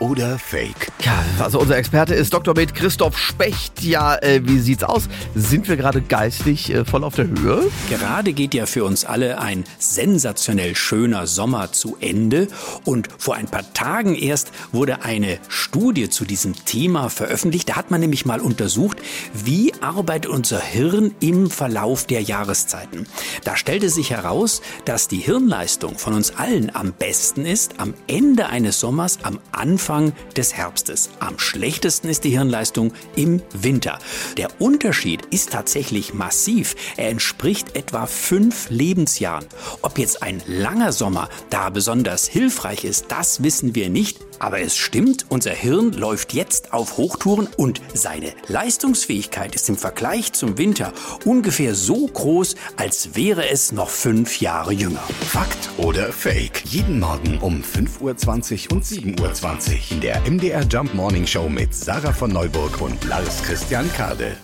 oder Fake? Ja, also unser Experte ist Dr. Med Christoph Specht. Ja, äh, wie sieht's aus? Sind wir gerade geistig äh, voll auf der Höhe? Gerade geht ja für uns alle ein sensationell schöner Sommer zu Ende und vor ein paar Tagen erst wurde eine Studie zu diesem Thema veröffentlicht. Da hat man nämlich mal untersucht, wie arbeitet unser Hirn im Verlauf der Jahreszeiten. Da stellte sich heraus, dass die Hirnleistung von uns allen am besten ist am Ende eines Sommers, am Anfang Anfang des Herbstes. Am schlechtesten ist die Hirnleistung im Winter. Der Unterschied ist tatsächlich massiv. Er entspricht etwa fünf Lebensjahren. Ob jetzt ein langer Sommer da besonders hilfreich ist, das wissen wir nicht. Aber es stimmt, unser Hirn läuft jetzt auf Hochtouren und seine Leistungsfähigkeit ist im Vergleich zum Winter ungefähr so groß, als wäre es noch fünf Jahre jünger. Fakt oder Fake? Jeden Morgen um 5.20 Uhr und 7.20 Uhr in der MDR Jump Morning Show mit Sarah von Neuburg und Lars Christian Kade.